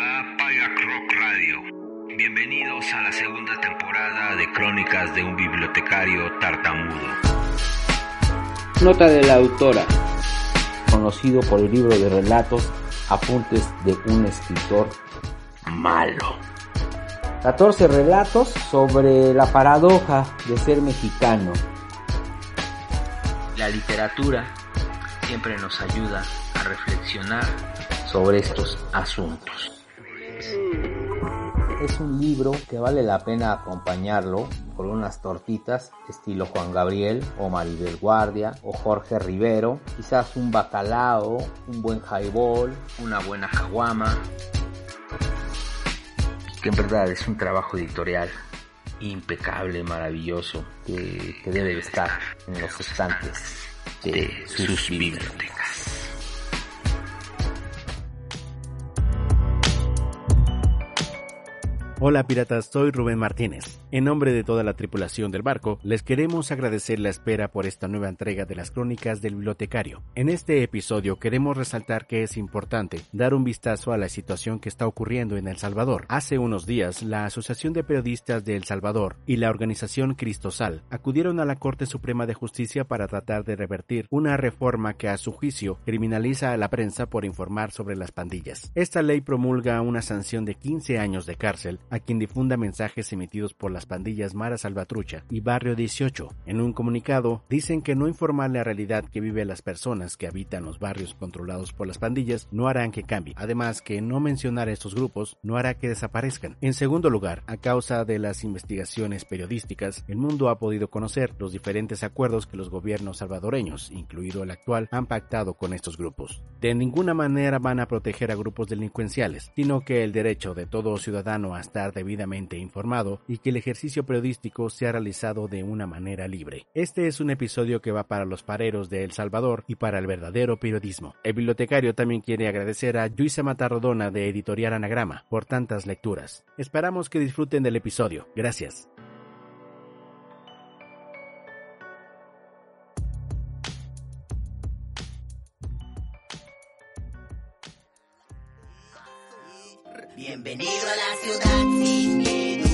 Hola, Pirate Rock Radio. Bienvenidos a la segunda temporada de Crónicas de un bibliotecario tartamudo. Nota de la autora, conocido por el libro de relatos Apuntes de un escritor malo. 14 relatos sobre la paradoja de ser mexicano. La literatura siempre nos ayuda a reflexionar sobre estos asuntos. Es un libro que vale la pena acompañarlo con unas tortitas estilo Juan Gabriel o Maribel Guardia o Jorge Rivero, quizás un bacalao, un buen highball, una buena caguama, que en verdad es un trabajo editorial impecable, maravilloso, que, que debe estar en los estantes de sus bibliotecas. Hola piratas, soy Rubén Martínez. En nombre de toda la tripulación del barco, les queremos agradecer la espera por esta nueva entrega de las crónicas del bibliotecario. En este episodio queremos resaltar que es importante dar un vistazo a la situación que está ocurriendo en El Salvador. Hace unos días, la Asociación de Periodistas de El Salvador y la organización Cristosal acudieron a la Corte Suprema de Justicia para tratar de revertir una reforma que a su juicio criminaliza a la prensa por informar sobre las pandillas. Esta ley promulga una sanción de 15 años de cárcel a quien difunda mensajes emitidos por las pandillas Mara Salvatrucha y Barrio 18. En un comunicado, dicen que no informar la realidad que viven las personas que habitan los barrios controlados por las pandillas no harán que cambie. Además, que no mencionar a estos grupos no hará que desaparezcan. En segundo lugar, a causa de las investigaciones periodísticas, el mundo ha podido conocer los diferentes acuerdos que los gobiernos salvadoreños, incluido el actual, han pactado con estos grupos. De ninguna manera van a proteger a grupos delincuenciales, sino que el derecho de todo ciudadano a debidamente informado y que el ejercicio periodístico sea realizado de una manera libre. Este es un episodio que va para los pareros de El Salvador y para el verdadero periodismo. El bibliotecario también quiere agradecer a Luisa Matarrodona de Editorial Anagrama por tantas lecturas. Esperamos que disfruten del episodio. Gracias. Bienvenido a la ciudad sin miedo.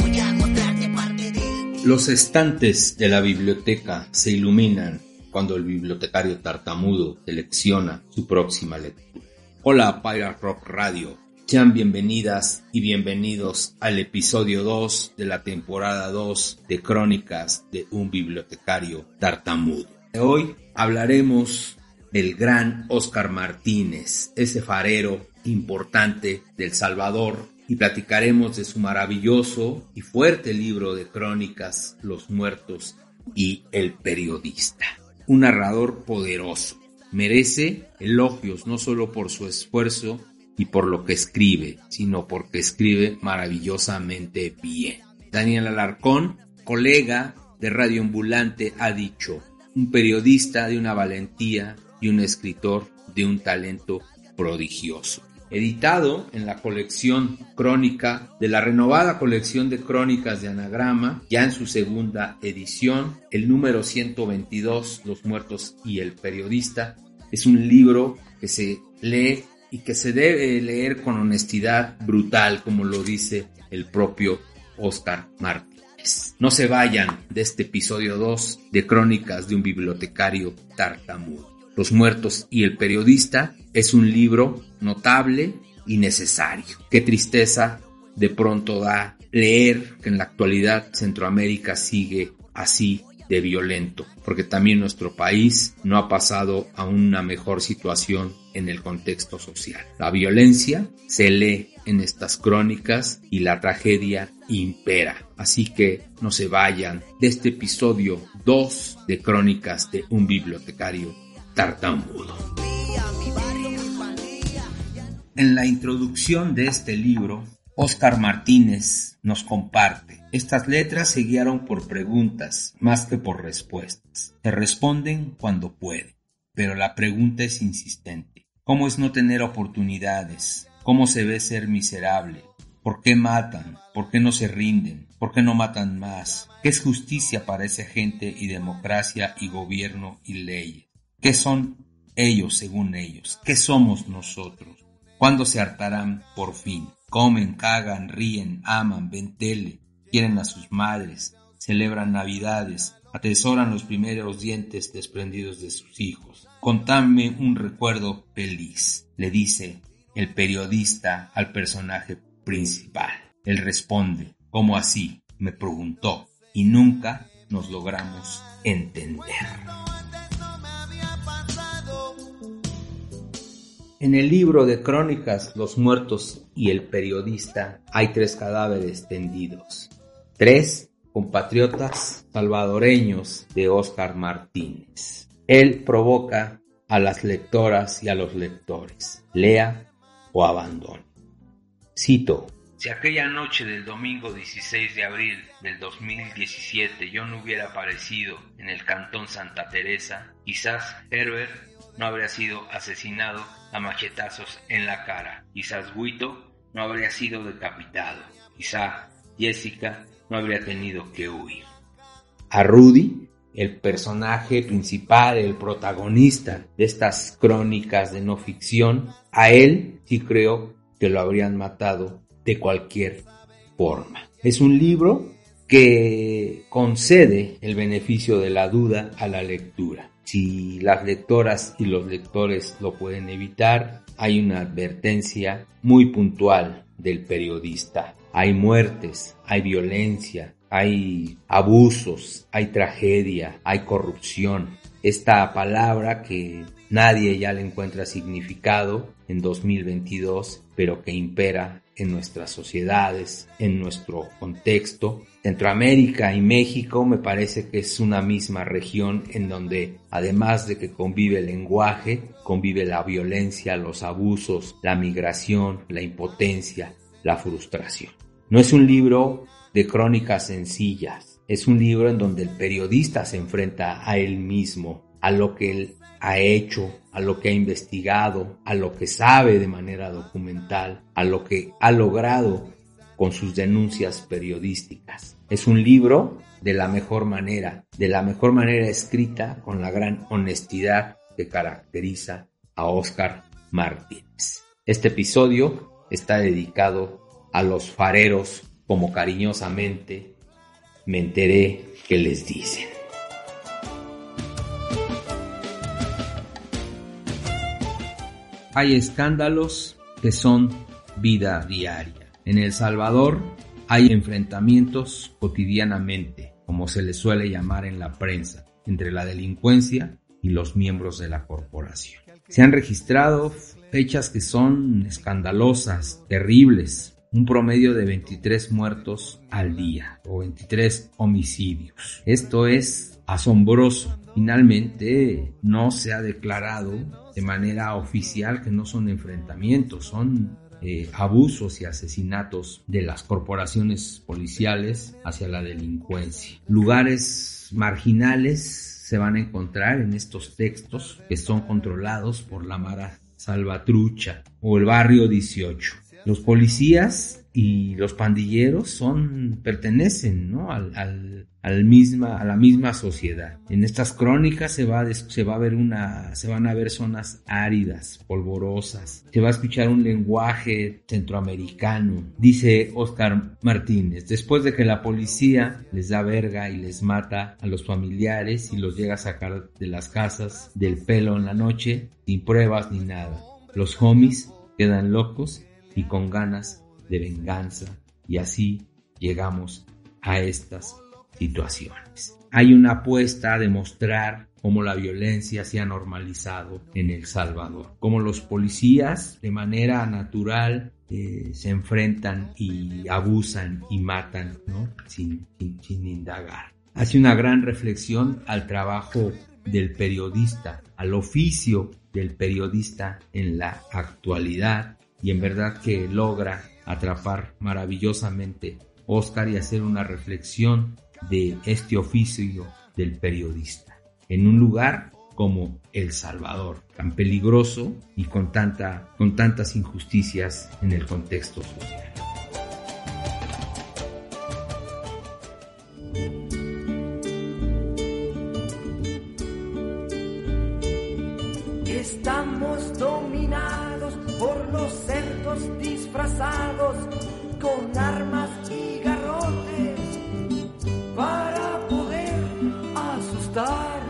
Voy a mostrarte parte de Los estantes de la biblioteca se iluminan cuando el bibliotecario tartamudo selecciona su próxima lectura. Hola Pirate Rock Radio, sean bienvenidas y bienvenidos al episodio 2 de la temporada 2 de Crónicas de un bibliotecario tartamudo. Hoy hablaremos del gran Oscar Martínez, ese farero importante del Salvador, y platicaremos de su maravilloso y fuerte libro de crónicas, Los Muertos y el Periodista. Un narrador poderoso. Merece elogios no solo por su esfuerzo y por lo que escribe, sino porque escribe maravillosamente bien. Daniel Alarcón, colega de Radio Ambulante, ha dicho, un periodista de una valentía y un escritor de un talento prodigioso. Editado en la colección crónica de la renovada colección de crónicas de Anagrama, ya en su segunda edición, el número 122, Los Muertos y el Periodista, es un libro que se lee y que se debe leer con honestidad brutal, como lo dice el propio Oscar Martínez. No se vayan de este episodio 2 de Crónicas de un bibliotecario tartamudo. Los muertos y el periodista es un libro notable y necesario. Qué tristeza de pronto da leer que en la actualidad Centroamérica sigue así de violento, porque también nuestro país no ha pasado a una mejor situación en el contexto social. La violencia se lee en estas crónicas y la tragedia impera. Así que no se vayan de este episodio 2 de Crónicas de un bibliotecario tartamudo. En la introducción de este libro, Oscar Martínez nos comparte. Estas letras se guiaron por preguntas más que por respuestas. Se responden cuando pueden, pero la pregunta es insistente. ¿Cómo es no tener oportunidades? ¿Cómo se ve ser miserable? ¿Por qué matan? ¿Por qué no se rinden? ¿Por qué no matan más? ¿Qué es justicia para esa gente y democracia y gobierno y leyes? ¿Qué son ellos según ellos? ¿Qué somos nosotros? ¿Cuándo se hartarán por fin? Comen, cagan, ríen, aman, ven tele, quieren a sus madres, celebran navidades, atesoran los primeros dientes desprendidos de sus hijos. Contadme un recuerdo feliz, le dice el periodista al personaje principal. Él responde, ¿cómo así? me preguntó, y nunca nos logramos entender. En el libro de crónicas Los muertos y el periodista hay tres cadáveres tendidos. Tres compatriotas salvadoreños de Óscar Martínez. Él provoca a las lectoras y a los lectores. Lea o abandone. Cito. Si aquella noche del domingo 16 de abril del 2017 yo no hubiera aparecido en el cantón Santa Teresa, quizás Herbert no habría sido asesinado a machetazos en la cara, quizás Guito no habría sido decapitado, quizá Jessica no habría tenido que huir. A Rudy, el personaje principal, el protagonista de estas crónicas de no ficción, a él sí creo que lo habrían matado de cualquier forma. Es un libro que concede el beneficio de la duda a la lectura. Si las lectoras y los lectores lo pueden evitar, hay una advertencia muy puntual del periodista. Hay muertes, hay violencia, hay abusos, hay tragedia, hay corrupción. Esta palabra que nadie ya le encuentra significado en 2022, pero que impera en nuestras sociedades, en nuestro contexto. Centroamérica y México me parece que es una misma región en donde, además de que convive el lenguaje, convive la violencia, los abusos, la migración, la impotencia, la frustración. No es un libro de crónicas sencillas, es un libro en donde el periodista se enfrenta a él mismo, a lo que él ha hecho, a lo que ha investigado, a lo que sabe de manera documental, a lo que ha logrado con sus denuncias periodísticas. Es un libro de la mejor manera, de la mejor manera escrita con la gran honestidad que caracteriza a Oscar Martínez. Este episodio está dedicado a los fareros como cariñosamente me enteré que les dicen. Hay escándalos que son vida diaria. En El Salvador hay enfrentamientos cotidianamente, como se les suele llamar en la prensa, entre la delincuencia y los miembros de la corporación. Se han registrado fechas que son escandalosas, terribles, un promedio de 23 muertos al día o 23 homicidios. Esto es asombroso. Finalmente no se ha declarado de manera oficial que no son enfrentamientos, son eh, abusos y asesinatos de las corporaciones policiales hacia la delincuencia. Lugares marginales se van a encontrar en estos textos que son controlados por la Mara Salvatrucha o el barrio 18. Los policías y los pandilleros son pertenecen ¿no? al, misma a la misma sociedad. En estas crónicas se va se va a ver una se van a ver zonas áridas polvorosas. Se va a escuchar un lenguaje centroamericano. Dice Oscar Martínez después de que la policía les da verga y les mata a los familiares y los llega a sacar de las casas del pelo en la noche sin pruebas ni nada los homies quedan locos y con ganas de venganza y así llegamos a estas situaciones. Hay una apuesta a demostrar cómo la violencia se ha normalizado en El Salvador, cómo los policías de manera natural eh, se enfrentan y abusan y matan ¿no? sin, sin indagar. Hace una gran reflexión al trabajo del periodista, al oficio del periodista en la actualidad y en verdad que logra atrapar maravillosamente Oscar y hacer una reflexión de este oficio del periodista en un lugar como El Salvador, tan peligroso y con, con tantas injusticias en el contexto social. Estamos dominados por los cerdos disfrazados con armas y garrotes para poder asustar.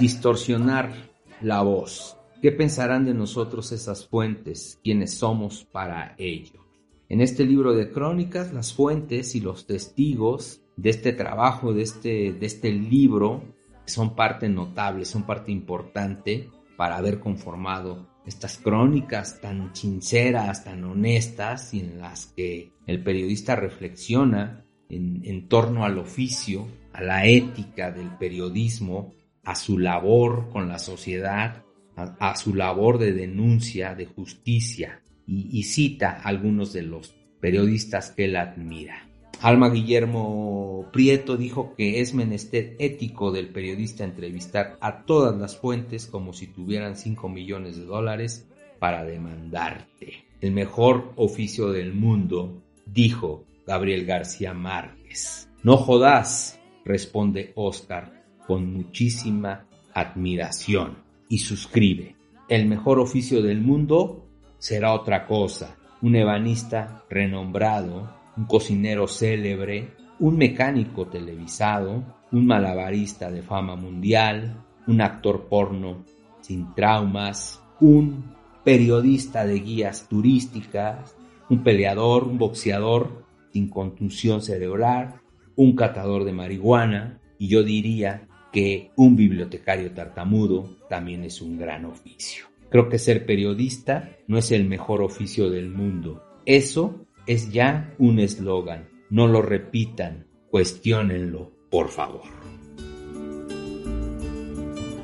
Distorsionar la voz. ¿Qué pensarán de nosotros esas fuentes? ¿Quiénes somos para ello? En este libro de crónicas, las fuentes y los testigos de este trabajo, de este, de este libro, son parte notable, son parte importante para haber conformado estas crónicas tan sinceras, tan honestas y en las que el periodista reflexiona en, torno al oficio, a la ética del periodismo, a su labor con la sociedad, a, su labor de denuncia, de justicia, y, y cita a algunos de los periodistas que él admira. Alma Guillermo Prieto dijo que es menester ético del periodista entrevistar a todas las fuentes como si tuvieran 5 millones de dólares para demandarte. El mejor oficio del mundo, dijo Gabriel García Márquez. No jodas, responde Oscar con muchísima admiración y suscribe. El mejor oficio del mundo será otra cosa. Un ebanista renombrado un cocinero célebre, un mecánico televisado, un malabarista de fama mundial, un actor porno sin traumas, un periodista de guías turísticas, un peleador, un boxeador sin contusión cerebral, un catador de marihuana, y yo diría que un bibliotecario tartamudo también es un gran oficio. Creo que ser periodista no es el mejor oficio del mundo. Eso es ya un eslogan. No lo repitan, cuestionenlo, por favor.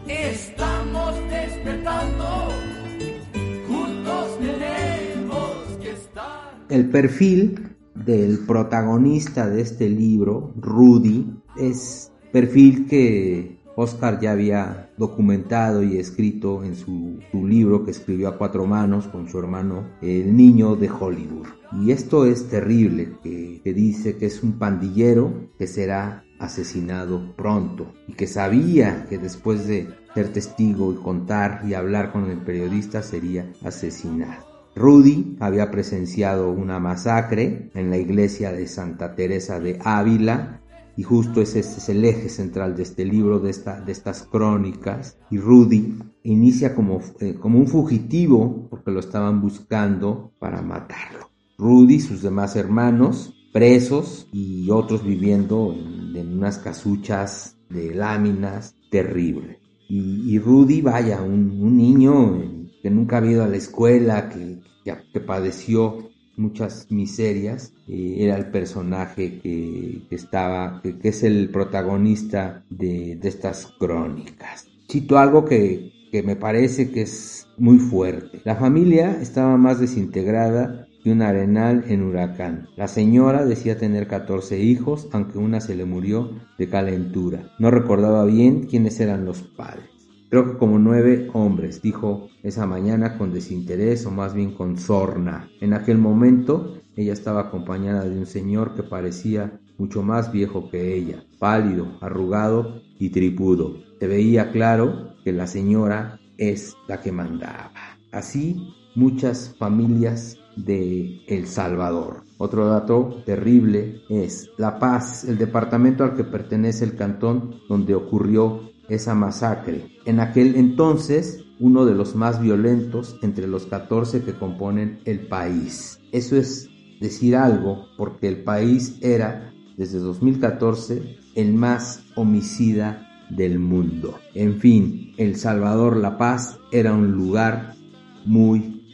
Estamos despertando, juntos tenemos que estar. El perfil del protagonista de este libro, Rudy, es perfil que Oscar ya había documentado y escrito en su, libro que escribió a cuatro manos con su hermano, El Niño de Hollywood. Y esto es terrible, que, que dice que es un pandillero que será asesinado pronto y que sabía que después de ser testigo y contar y hablar con el periodista sería asesinado. Rudy había presenciado una masacre en la iglesia de Santa Teresa de Ávila y justo ese, es el eje central de este libro, de, esta, de estas crónicas. Y Rudy inicia como, eh, como un fugitivo porque lo estaban buscando para matarlo. Rudy sus demás hermanos presos y otros viviendo en, unas casuchas de láminas terrible. Y, Rudy, vaya, un, niño que nunca ha ido a la escuela, que, que padeció muchas miserias, eh, era el personaje que, estaba, que, es el protagonista de, estas crónicas. Cito algo que, que me parece que es muy fuerte. La familia estaba más desintegrada que un arenal en huracán. La señora decía tener 14 hijos, aunque una se le murió de calentura. No recordaba bien quiénes eran los padres. Creo que como nueve hombres, dijo esa mañana con desinterés o más bien con sorna. En aquel momento ella estaba acompañada de un señor que parecía mucho más viejo que ella, pálido, arrugado y tripudo. Se veía claro que la señora es la que mandaba. Así muchas familias de El Salvador. Otro dato terrible es La Paz, el departamento al que pertenece el cantón donde ocurrió esa masacre. En aquel entonces, uno de los más violentos entre los 14 que componen el país. Eso es decir algo porque el país era, desde 2014, el más homicida del mundo. En fin, El Salvador La Paz era un lugar muy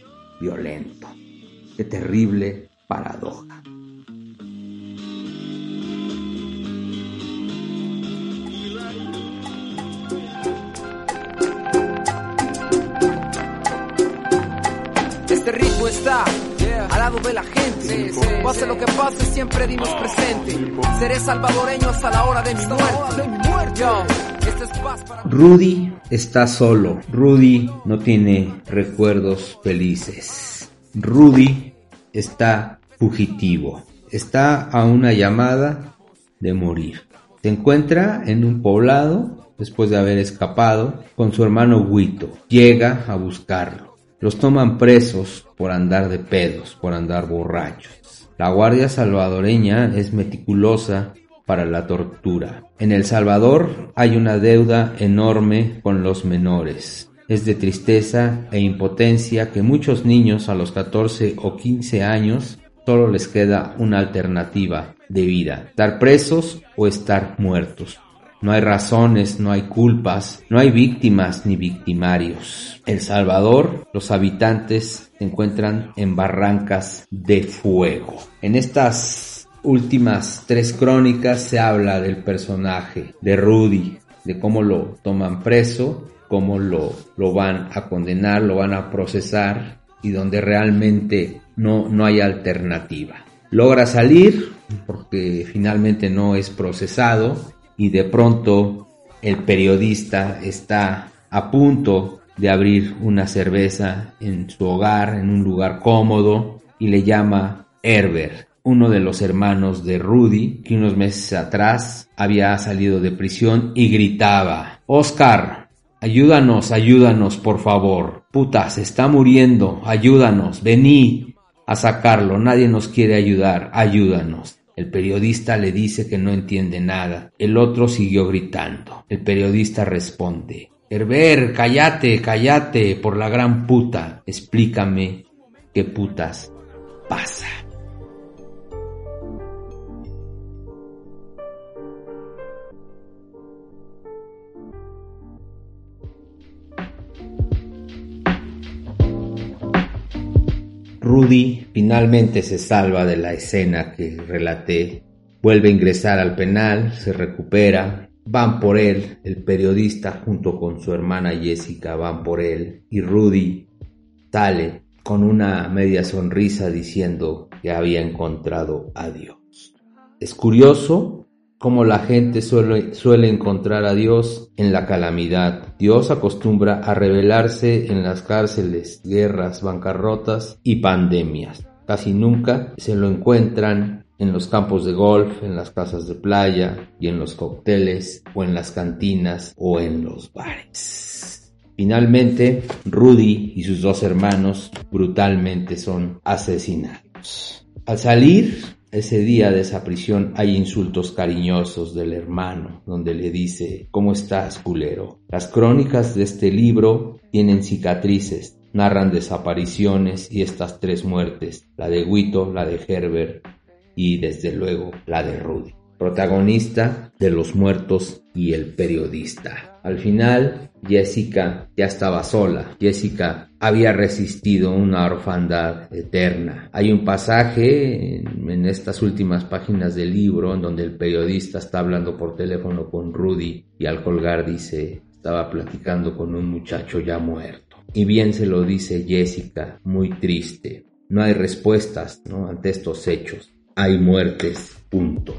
violento. Qué terrible paradoja. Está al lado de la gente. Pase lo que pase, siempre dimos presente. Seré salvadoreño hasta la hora de mi muerte. Este Rudy está solo. Rudy no tiene recuerdos felices. Rudy está fugitivo. Está a una llamada de morir. Se encuentra en un poblado después de haber escapado con su hermano Huito. Llega a buscarlo. Los toman presos por andar de pedos, por andar borrachos. La Guardia Salvadoreña es meticulosa para la tortura. En El Salvador hay una deuda enorme con los menores. Es de tristeza e impotencia que muchos niños a los 14 o 15 años solo les queda una alternativa de vida, estar presos o estar muertos. No hay razones, no hay culpas, no hay víctimas ni victimarios. El Salvador, los habitantes se encuentran en barrancas de fuego. En estas últimas tres crónicas se habla del personaje de Rudy, de cómo lo toman preso, cómo lo, lo van a condenar, lo van a procesar y donde realmente no, no hay alternativa. Logra salir porque finalmente no es procesado y de pronto el periodista está a punto de abrir una cerveza en su hogar, en un lugar cómodo, y le llama Herbert, uno de los hermanos de Rudy, que unos meses atrás había salido de prisión y gritaba, Oscar, ayúdanos, ayúdanos, por favor. Puta, se está muriendo, ayúdanos, vení a sacarlo, nadie nos quiere ayudar, ayúdanos. El periodista le dice que no entiende nada. El otro siguió gritando. El periodista responde, Herber, cállate, cállate, por la gran puta. Explícame qué putas pasa. Rudy finalmente se salva de la escena que relaté, vuelve a ingresar al penal, se recupera, van por él, el periodista junto con su hermana Jessica van por él y Rudy sale con una media sonrisa diciendo que había encontrado a Dios. Es curioso como la gente suele, suele, encontrar a Dios en la calamidad. Dios acostumbra a revelarse en las cárceles, guerras, bancarrotas y pandemias. Casi nunca se lo encuentran en los campos de golf, en las casas de playa y en los cócteles o en las cantinas o en los bares. Finalmente, Rudy y sus dos hermanos brutalmente son asesinados. Al salir, ese día de esa prisión hay insultos cariñosos del hermano, donde le dice, ¿cómo estás, culero? Las crónicas de este libro tienen cicatrices, narran desapariciones y estas tres muertes, la de Guito, la de Herbert y desde luego la de Rudy. Protagonista de los muertos y el periodista. Al final, Jessica ya estaba sola. Jessica había resistido una orfandad eterna. Hay un pasaje en, estas últimas páginas del libro en donde el periodista está hablando por teléfono con Rudy y al colgar dice, estaba platicando con un muchacho ya muerto. Y bien se lo dice Jessica, muy triste. No hay respuestas ¿no? ante estos hechos. Hay muertes, punto.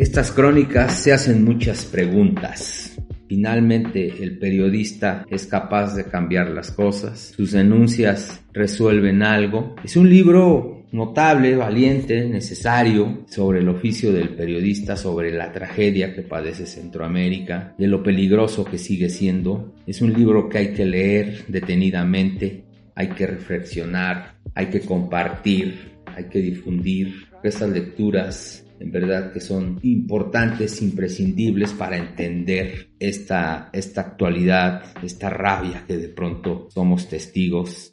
Estas crónicas se hacen muchas preguntas. Finalmente el periodista es capaz de cambiar las cosas, sus denuncias resuelven algo. Es un libro notable, valiente, necesario sobre el oficio del periodista, sobre la tragedia que padece Centroamérica, de lo peligroso que sigue siendo. Es un libro que hay que leer detenidamente, hay que reflexionar, hay que compartir, hay que difundir. Estas lecturas en verdad que son importantes, imprescindibles para entender esta, esta actualidad, esta rabia que de pronto somos testigos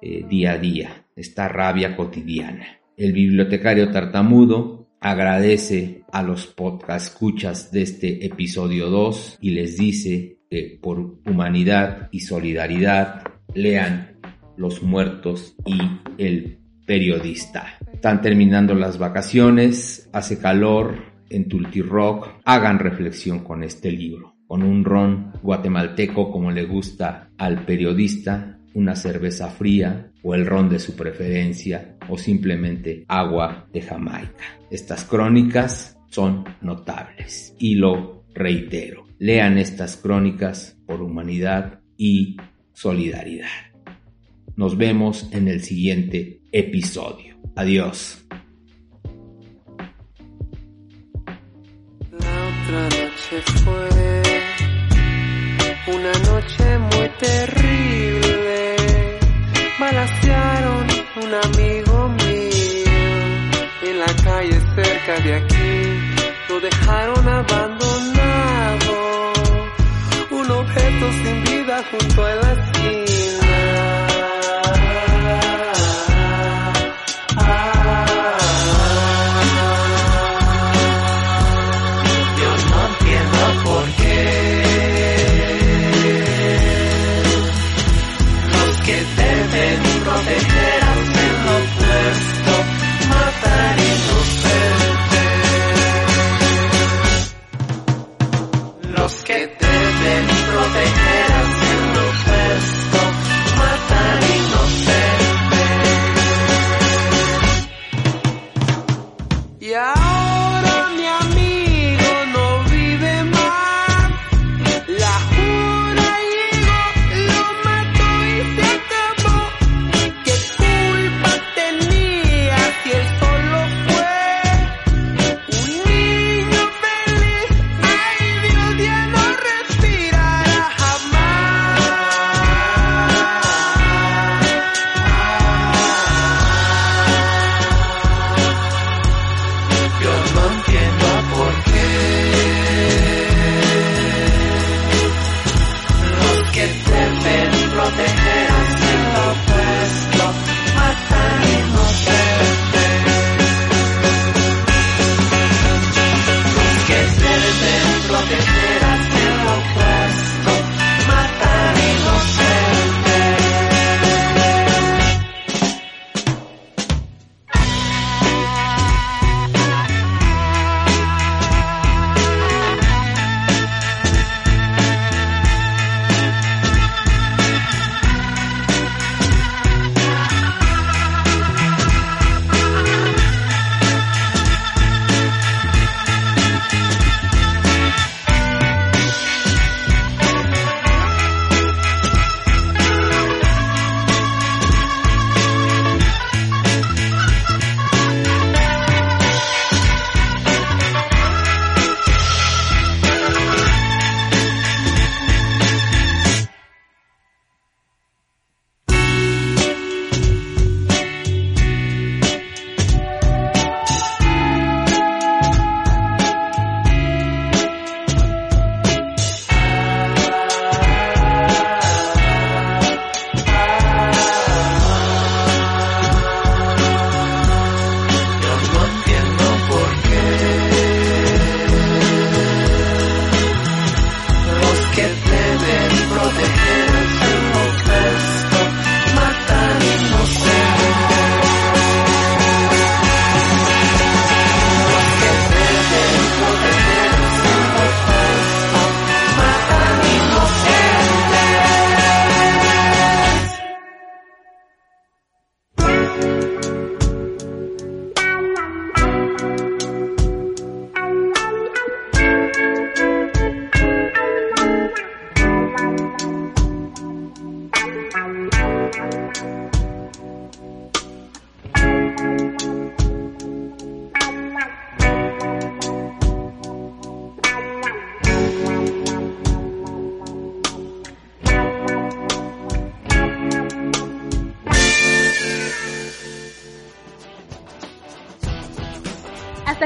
eh, día a día, esta rabia cotidiana. El bibliotecario tartamudo agradece a los podcast escuchas de este episodio 2 y les dice que por humanidad y solidaridad lean Los muertos y el periodista. Están terminando las vacaciones, hace calor en Tulti Rock. Hagan reflexión con este libro, con un ron guatemalteco como le gusta al periodista, una cerveza fría o el ron de su preferencia o simplemente agua de Jamaica. Estas crónicas son notables y lo reitero. Lean estas crónicas por humanidad y solidaridad. Nos vemos en el siguiente episodio. Adiós. La otra noche fue una noche muy terrible. Balasearon un amigo mío en la calle cerca de aquí. Lo dejaron abandonado, un objeto sin vida junto a la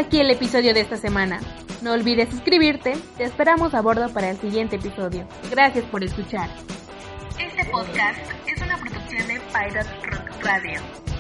aquí el episodio de esta semana. No olvides suscribirte, te esperamos a bordo para el siguiente episodio. Gracias por escuchar. Este podcast es una producción de Pirate Rock Radio.